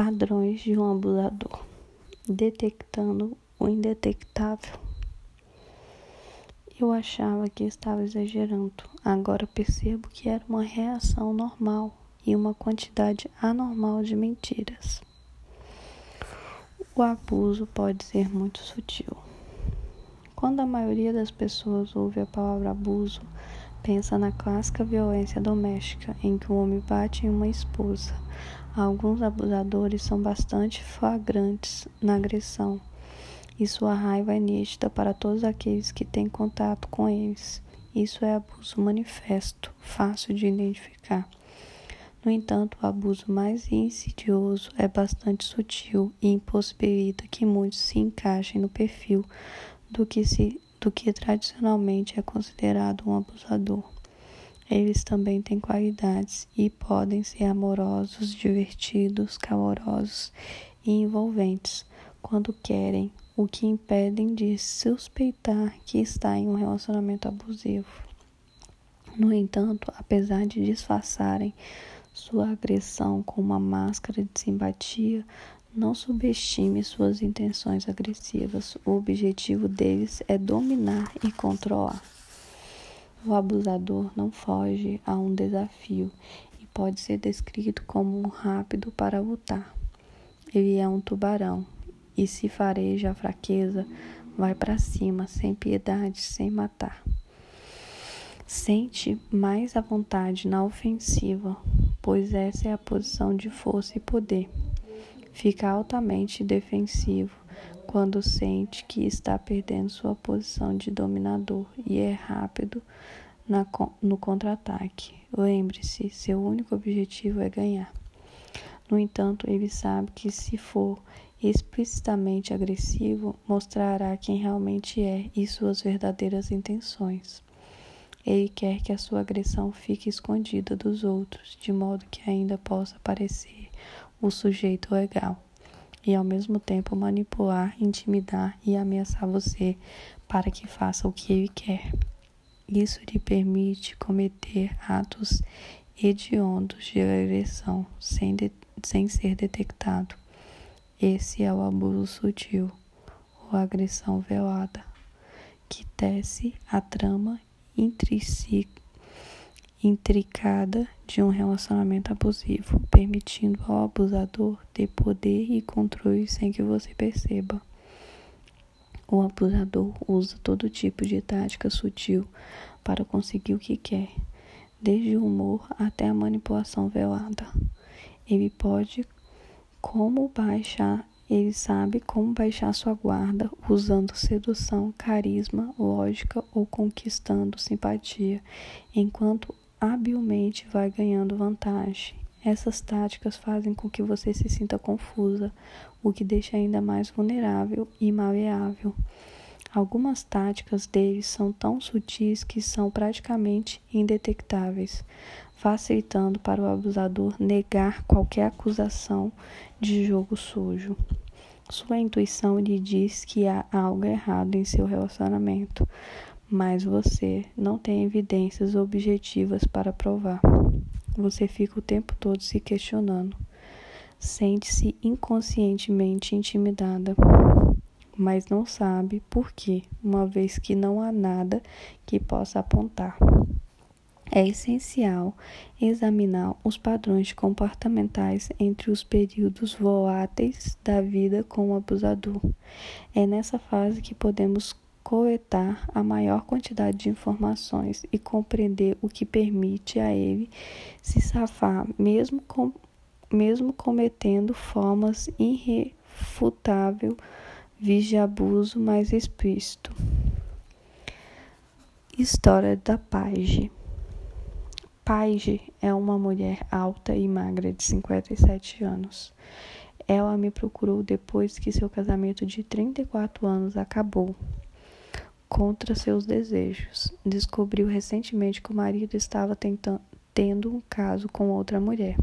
Padrões de um abusador. Detectando o indetectável. Eu achava que estava exagerando. Agora percebo que era uma reação normal e uma quantidade anormal de mentiras. O abuso pode ser muito sutil. Quando a maioria das pessoas ouve a palavra abuso, pensa na clássica violência doméstica em que o homem bate em uma esposa Alguns abusadores são bastante flagrantes na agressão, e sua raiva é nítida para todos aqueles que têm contato com eles. Isso é abuso manifesto, fácil de identificar. No entanto, o abuso mais insidioso é bastante sutil e impossibilita que muitos se encaixem no perfil do que, se, do que tradicionalmente é considerado um abusador. Eles também têm qualidades e podem ser amorosos, divertidos, calorosos e envolventes quando querem, o que impedem de suspeitar que está em um relacionamento abusivo. No entanto, apesar de disfarçarem sua agressão com uma máscara de simpatia, não subestime suas intenções agressivas. O objetivo deles é dominar e controlar. O abusador não foge a um desafio e pode ser descrito como um rápido para lutar. Ele é um tubarão e se fareja a fraqueza, vai para cima sem piedade, sem matar. Sente mais à vontade na ofensiva, pois essa é a posição de força e poder. Fica altamente defensivo quando sente que está perdendo sua posição de dominador e é rápido na, no contra-ataque. Lembre-se, seu único objetivo é ganhar. No entanto, ele sabe que se for explicitamente agressivo, mostrará quem realmente é e suas verdadeiras intenções. Ele quer que a sua agressão fique escondida dos outros, de modo que ainda possa parecer o sujeito legal e ao mesmo tempo manipular, intimidar e ameaçar você para que faça o que ele quer. Isso lhe permite cometer atos hediondos de agressão sem, de, sem ser detectado. Esse é o abuso sutil, ou agressão velada, que tece a trama intrínseca intricada de um relacionamento abusivo, permitindo ao abusador ter poder e controle sem que você perceba. O abusador usa todo tipo de tática sutil para conseguir o que quer, desde o humor até a manipulação velada. Ele pode como baixar, ele sabe como baixar sua guarda usando sedução, carisma, lógica ou conquistando simpatia, enquanto habilmente vai ganhando vantagem. Essas táticas fazem com que você se sinta confusa, o que deixa ainda mais vulnerável e maleável. Algumas táticas deles são tão sutis que são praticamente indetectáveis, facilitando para o abusador negar qualquer acusação de jogo sujo. Sua intuição lhe diz que há algo errado em seu relacionamento, mas você não tem evidências objetivas para provar. Você fica o tempo todo se questionando. Sente-se inconscientemente intimidada, mas não sabe por quê, uma vez que não há nada que possa apontar. É essencial examinar os padrões comportamentais entre os períodos voláteis da vida com o abusador. É nessa fase que podemos coletar a maior quantidade de informações e compreender o que permite a ele se safar, mesmo, com, mesmo cometendo formas irrefutáveis de abuso mais explícito. História da Paige. Paige é uma mulher alta e magra de 57 anos. Ela me procurou depois que seu casamento de 34 anos acabou contra seus desejos. Descobriu recentemente que o marido estava tentando, tendo um caso com outra mulher.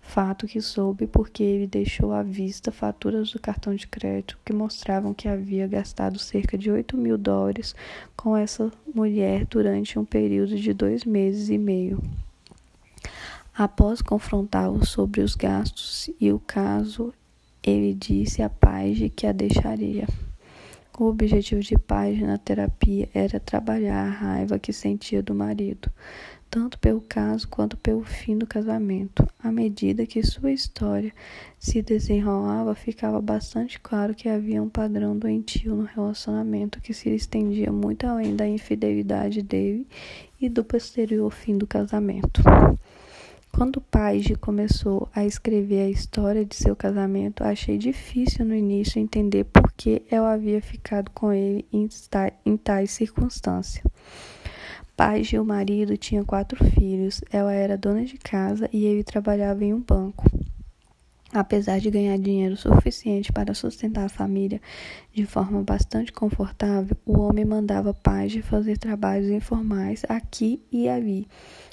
Fato que soube porque ele deixou à vista faturas do cartão de crédito que mostravam que havia gastado cerca de 8 mil dólares com essa mulher durante um período de dois meses e meio. Após confrontá-lo sobre os gastos e o caso, ele disse a Paige que a deixaria. O objetivo de Paige na terapia era trabalhar a raiva que sentia do marido, tanto pelo caso quanto pelo fim do casamento. À medida que sua história se desenrolava, ficava bastante claro que havia um padrão doentio no relacionamento que se estendia muito além da infidelidade dele e do posterior fim do casamento. Quando Paige começou a escrever a história de seu casamento, achei difícil no início entender por que ela havia ficado com ele em, em tais circunstâncias. Paige, o marido, tinha quatro filhos, ela era dona de casa e ele trabalhava em um banco. Apesar de ganhar dinheiro suficiente para sustentar a família de forma bastante confortável, o homem mandava Paige fazer trabalhos informais aqui e ali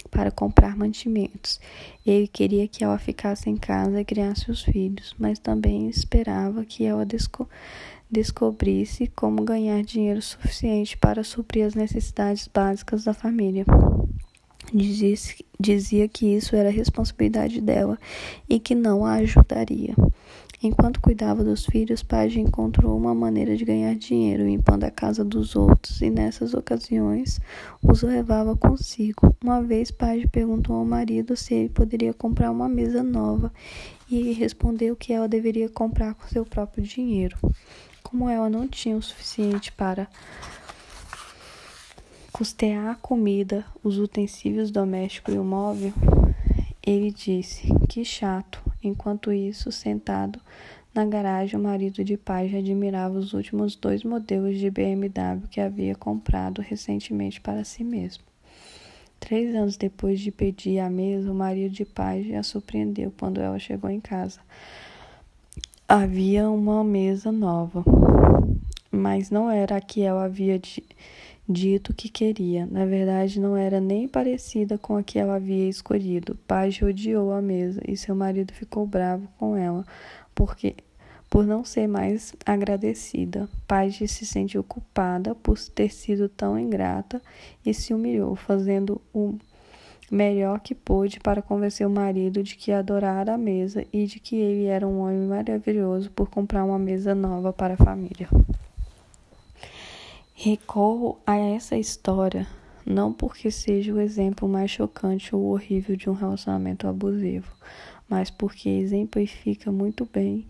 para comprar mantimentos. Ele queria que ela ficasse em casa e criasse os filhos, mas também esperava que ela desco descobrisse como ganhar dinheiro suficiente para suprir as necessidades básicas da família. Dizia, dizia que isso era responsabilidade dela e que não a ajudaria. Enquanto cuidava dos filhos, Page encontrou uma maneira de ganhar dinheiro, limpando a casa dos outros, e nessas ocasiões os levava consigo. Uma vez, Page perguntou ao marido se ele poderia comprar uma mesa nova, e ele respondeu que ela deveria comprar com seu próprio dinheiro. Como ela não tinha o suficiente para custear a comida, os utensílios domésticos e o móvel, ele disse: Que chato. Enquanto isso, sentado na garagem, o marido de Paige admirava os últimos dois modelos de BMW que havia comprado recentemente para si mesmo. Três anos depois de pedir a mesa, o marido de Paige a surpreendeu quando ela chegou em casa. Havia uma mesa nova, mas não era a que ela havia dito que queria. Na verdade, não era nem parecida com a que ela havia escolhido. Paige odiou a mesa e seu marido ficou bravo com ela, porque por não ser mais agradecida. Paige se sentiu culpada por ter sido tão ingrata e se humilhou, fazendo o melhor que pôde para convencer o marido de que adorara a mesa e de que ele era um homem maravilhoso por comprar uma mesa nova para a família. Recorro a essa história não porque seja o exemplo mais chocante ou horrível de um relacionamento abusivo, mas porque exemplifica muito bem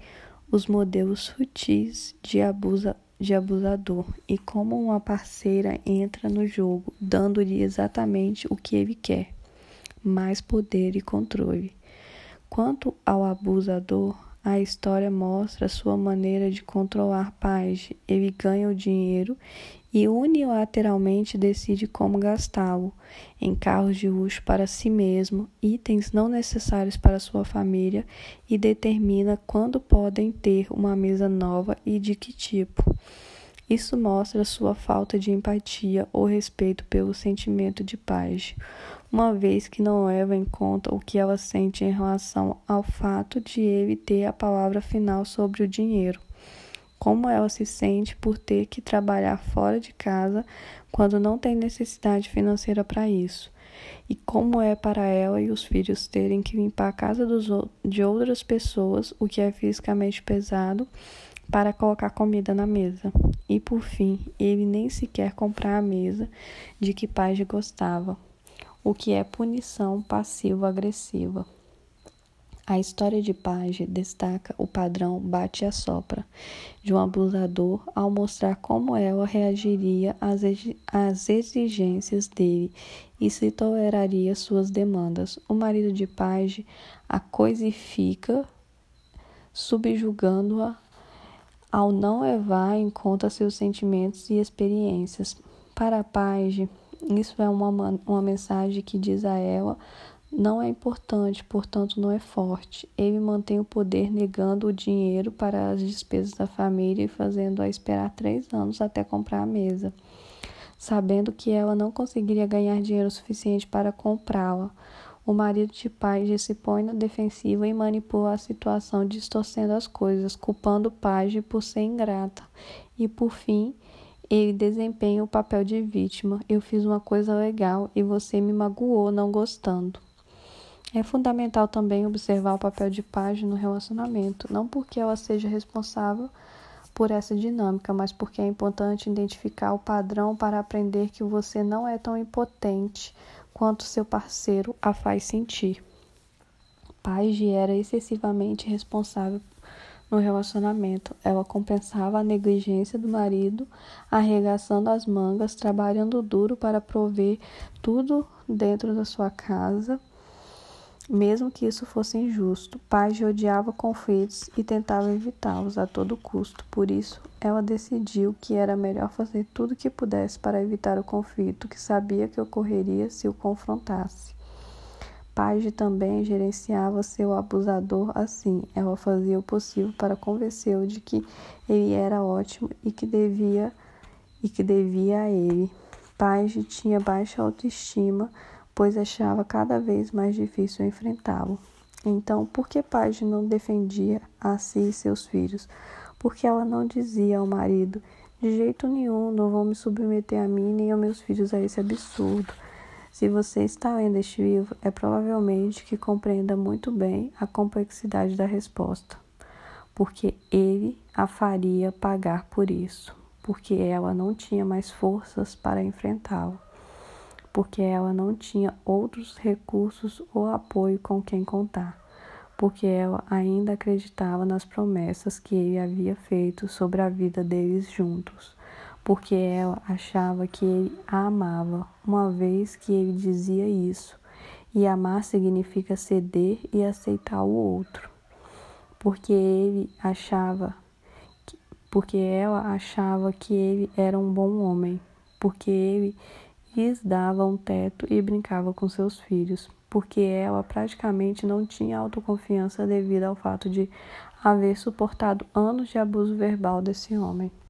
os modelos sutis de, abusa, de abusador e como uma parceira entra no jogo, dando-lhe exatamente o que ele quer: mais poder e controle. Quanto ao abusador, a história mostra sua maneira de controlar Paige. Ele ganha o dinheiro e unilateralmente decide como gastá-lo em carros de luxo para si mesmo, itens não necessários para sua família e determina quando podem ter uma mesa nova e de que tipo. Isso mostra sua falta de empatia ou respeito pelo sentimento de paz, uma vez que não leva em conta o que ela sente em relação ao fato de ele ter a palavra final sobre o dinheiro. Como ela se sente por ter que trabalhar fora de casa quando não tem necessidade financeira para isso, e como é para ela e os filhos terem que limpar a casa dos, de outras pessoas, o que é fisicamente pesado, para colocar comida na mesa. E por fim, ele nem sequer comprar a mesa de que Page gostava, o que é punição passivo-agressiva. A história de Page destaca o padrão bate a sopra de um abusador ao mostrar como ela reagiria às exigências dele e se toleraria suas demandas. O marido de Page a coisifica, subjugando-a ao não levar em conta seus sentimentos e experiências. Para Page, isso é uma, uma mensagem que diz a ela não é importante, portanto não é forte. Ele mantém o poder negando o dinheiro para as despesas da família e fazendo-a esperar três anos até comprar a mesa, sabendo que ela não conseguiria ganhar dinheiro suficiente para comprá-la. O marido de Page se põe na defensiva e manipula a situação, distorcendo as coisas, culpando Page por ser ingrata. E por fim, ele desempenha o papel de vítima. Eu fiz uma coisa legal e você me magoou não gostando. É fundamental também observar o papel de Page no relacionamento, não porque ela seja responsável por essa dinâmica, mas porque é importante identificar o padrão para aprender que você não é tão impotente quanto seu parceiro a faz sentir. Paige era excessivamente responsável no relacionamento. Ela compensava a negligência do marido, arregaçando as mangas, trabalhando duro para prover tudo dentro da sua casa mesmo que isso fosse injusto. Page odiava conflitos e tentava evitá-los a todo custo. Por isso, ela decidiu que era melhor fazer tudo o que pudesse para evitar o conflito que sabia que ocorreria se o confrontasse. Page também gerenciava seu abusador assim. Ela fazia o possível para convencê-lo de que ele era ótimo e que devia e que devia a ele. Page tinha baixa autoestima pois achava cada vez mais difícil enfrentá-lo. Então, por que Paige não defendia a si e seus filhos? Porque ela não dizia ao marido: de jeito nenhum, não vou me submeter a mim nem aos meus filhos a esse absurdo. Se você está lendo este livro, é provavelmente que compreenda muito bem a complexidade da resposta, porque ele a faria pagar por isso, porque ela não tinha mais forças para enfrentá-lo porque ela não tinha outros recursos ou apoio com quem contar, porque ela ainda acreditava nas promessas que ele havia feito sobre a vida deles juntos, porque ela achava que ele a amava, uma vez que ele dizia isso, e amar significa ceder e aceitar o outro, porque ele achava porque ela achava que ele era um bom homem, porque ele lhes dava um teto e brincava com seus filhos, porque ela praticamente não tinha autoconfiança devido ao fato de haver suportado anos de abuso verbal desse homem.